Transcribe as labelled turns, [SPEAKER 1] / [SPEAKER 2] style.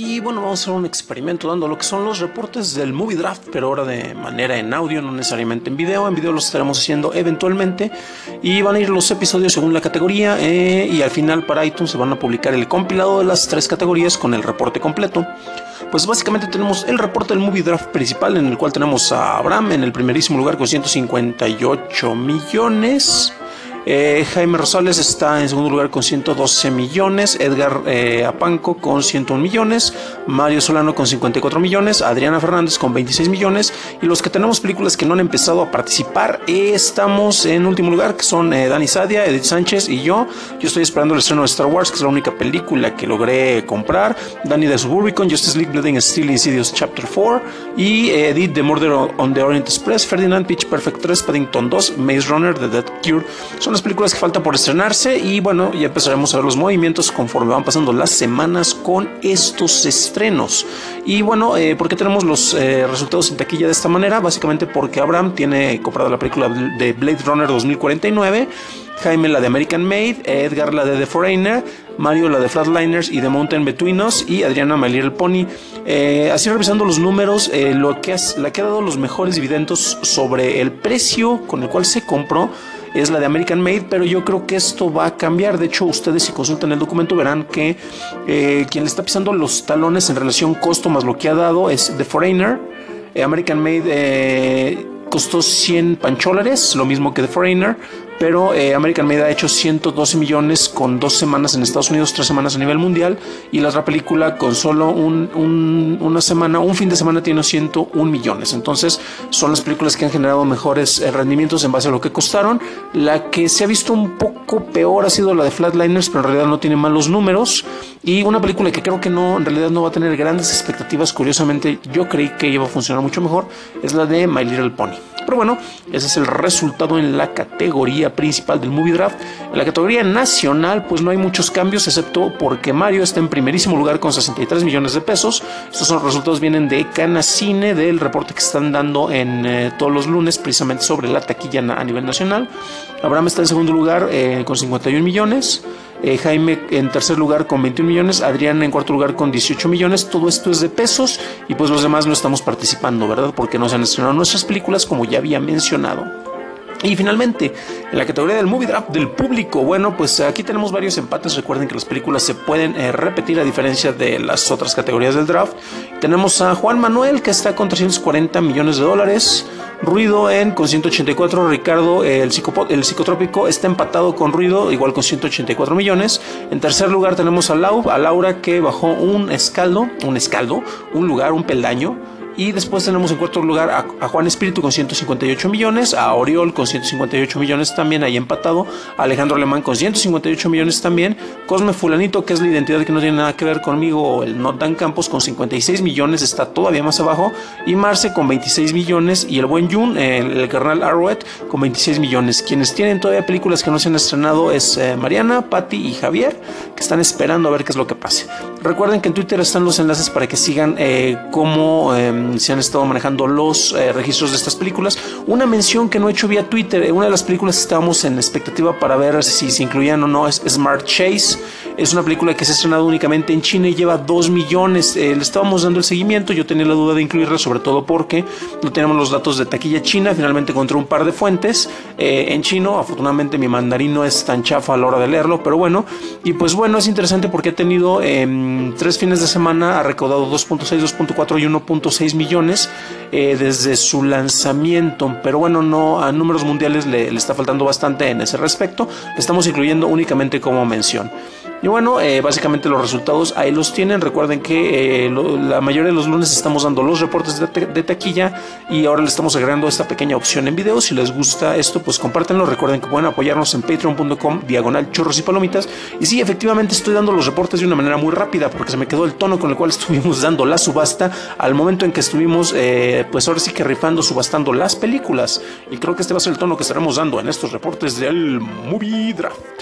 [SPEAKER 1] Y bueno, vamos a hacer un experimento dando lo que son los reportes del Movie Draft, pero ahora de manera en audio, no necesariamente en video. En video los estaremos haciendo eventualmente. Y van a ir los episodios según la categoría. Eh, y al final para iTunes se van a publicar el compilado de las tres categorías con el reporte completo. Pues básicamente tenemos el reporte del Movie Draft principal, en el cual tenemos a Abraham en el primerísimo lugar con 158 millones. Eh, Jaime Rosales está en segundo lugar con 112 millones, Edgar eh, Apanco con 101 millones, Mario Solano con 54 millones, Adriana Fernández con 26 millones y los que tenemos películas que no han empezado a participar estamos en último lugar que son eh, Dani Sadia, Edith Sánchez y yo. Yo estoy esperando el estreno de Star Wars que es la única película que logré comprar. Dani de Suburbicon, Justice League Bleeding Steel Insidious Chapter 4 y Edith de Murder on the Orient Express, Ferdinand Pitch Perfect 3, Paddington 2, Maze Runner, The Dead Cure. Las películas que faltan por estrenarse y bueno, ya empezaremos a ver los movimientos conforme van pasando las semanas con estos estrenos. Y bueno, eh, ¿por qué tenemos los eh, resultados en taquilla de esta manera? Básicamente porque Abraham tiene comprado la película de Blade Runner 2049. Jaime la de American Made, Edgar la de The Foreigner, Mario la de Flatliners y The Mountain Between Us y Adriana My Little Pony. Eh, así revisando los números, lo que, has, le ha dado los mejores dividendos sobre el precio con el cual se compró es la de American Made, pero yo creo que esto va a cambiar. De hecho, ustedes si consultan el documento verán que eh, quien le está pisando los talones en relación costo más lo que ha dado es The Foreigner. Eh, American Made eh, costó 100 pancholares, lo mismo que The Foreigner pero eh, American Made ha hecho 112 millones con dos semanas en Estados Unidos, tres semanas a nivel mundial, y la otra película con solo un, una semana, un fin de semana tiene 101 millones. Entonces son las películas que han generado mejores eh, rendimientos en base a lo que costaron. La que se ha visto un poco peor ha sido la de Flatliners, pero en realidad no tiene malos números. Y una película que creo que no, en realidad no va a tener grandes expectativas, curiosamente yo creí que iba a funcionar mucho mejor, es la de My Little Pony. Pero bueno, ese es el resultado en la categoría principal del Movie Draft. En la categoría nacional, pues no hay muchos cambios, excepto porque Mario está en primerísimo lugar con 63 millones de pesos. Estos son los resultados, vienen de Canacine, del reporte que están dando en eh, todos los lunes, precisamente sobre la taquilla a nivel nacional. Abraham está en segundo lugar eh, con 51 millones. Eh, Jaime en tercer lugar con 21 millones, Adrián en cuarto lugar con 18 millones, todo esto es de pesos y pues los demás no estamos participando, ¿verdad? Porque no se han estrenado nuestras películas como ya había mencionado. Y finalmente, en la categoría del movie draft del público, bueno, pues aquí tenemos varios empates. Recuerden que las películas se pueden eh, repetir a diferencia de las otras categorías del draft. Tenemos a Juan Manuel que está con 340 millones de dólares. Ruido en con 184. Ricardo, el, el psicotrópico, está empatado con Ruido, igual con 184 millones. En tercer lugar tenemos a, Lau, a Laura que bajó un escaldo, un escaldo, un lugar, un peldaño y después tenemos en cuarto lugar a, Juan Espíritu con 158 millones, a Oriol con 158 millones también, ahí empatado, a Alejandro Alemán con 158 millones también, Cosme Fulanito, que es la identidad que no tiene nada que ver conmigo, el Notan Campos con 56 millones, está todavía más abajo, y Marce con 26 millones, y el buen Jun, el, el carnal Arrowhead, con 26 millones. Quienes tienen todavía películas que no se han estrenado es eh, Mariana, Patti y Javier, que están esperando a ver qué es lo que pase. Recuerden que en Twitter están los enlaces para que sigan eh, cómo... Em, se han estado manejando los eh, registros de estas películas. Una mención que no he hecho vía Twitter, eh, una de las películas estábamos en expectativa para ver si se incluían o no es Smart Chase. Es una película que se ha estrenado únicamente en China y lleva 2 millones. Eh, le estábamos dando el seguimiento, yo tenía la duda de incluirla, sobre todo porque no tenemos los datos de taquilla china. Finalmente encontré un par de fuentes en chino. Afortunadamente mi mandarín no es tan chafa a la hora de leerlo, pero bueno. Y pues bueno, es interesante porque ha tenido em, tres fines de semana, ha recaudado 2.6, 2.4 y 1.6 millones eh, desde su lanzamiento. Pero bueno, no a números mundiales le, le está faltando bastante en ese respecto. Le estamos incluyendo únicamente como mención. Y bueno, eh, básicamente los resultados ahí los tienen. Recuerden que eh, la mayoría de los lunes estamos dando los reportes de, taquilla y ahora le estamos agregando esta pequeña opción en video. Si les gusta esto, pues compártenlo. Recuerden que pueden apoyarnos en patreon.com diagonal churros y palomitas. Y sí, efectivamente estoy dando los reportes de una manera muy rápida porque se me quedó el tono con el cual estuvimos dando la subasta al momento en que estuvimos, eh, pues ahora sí que rifando, subastando las películas. Y creo que este va a ser el tono que estaremos dando en estos reportes del Movie Draft.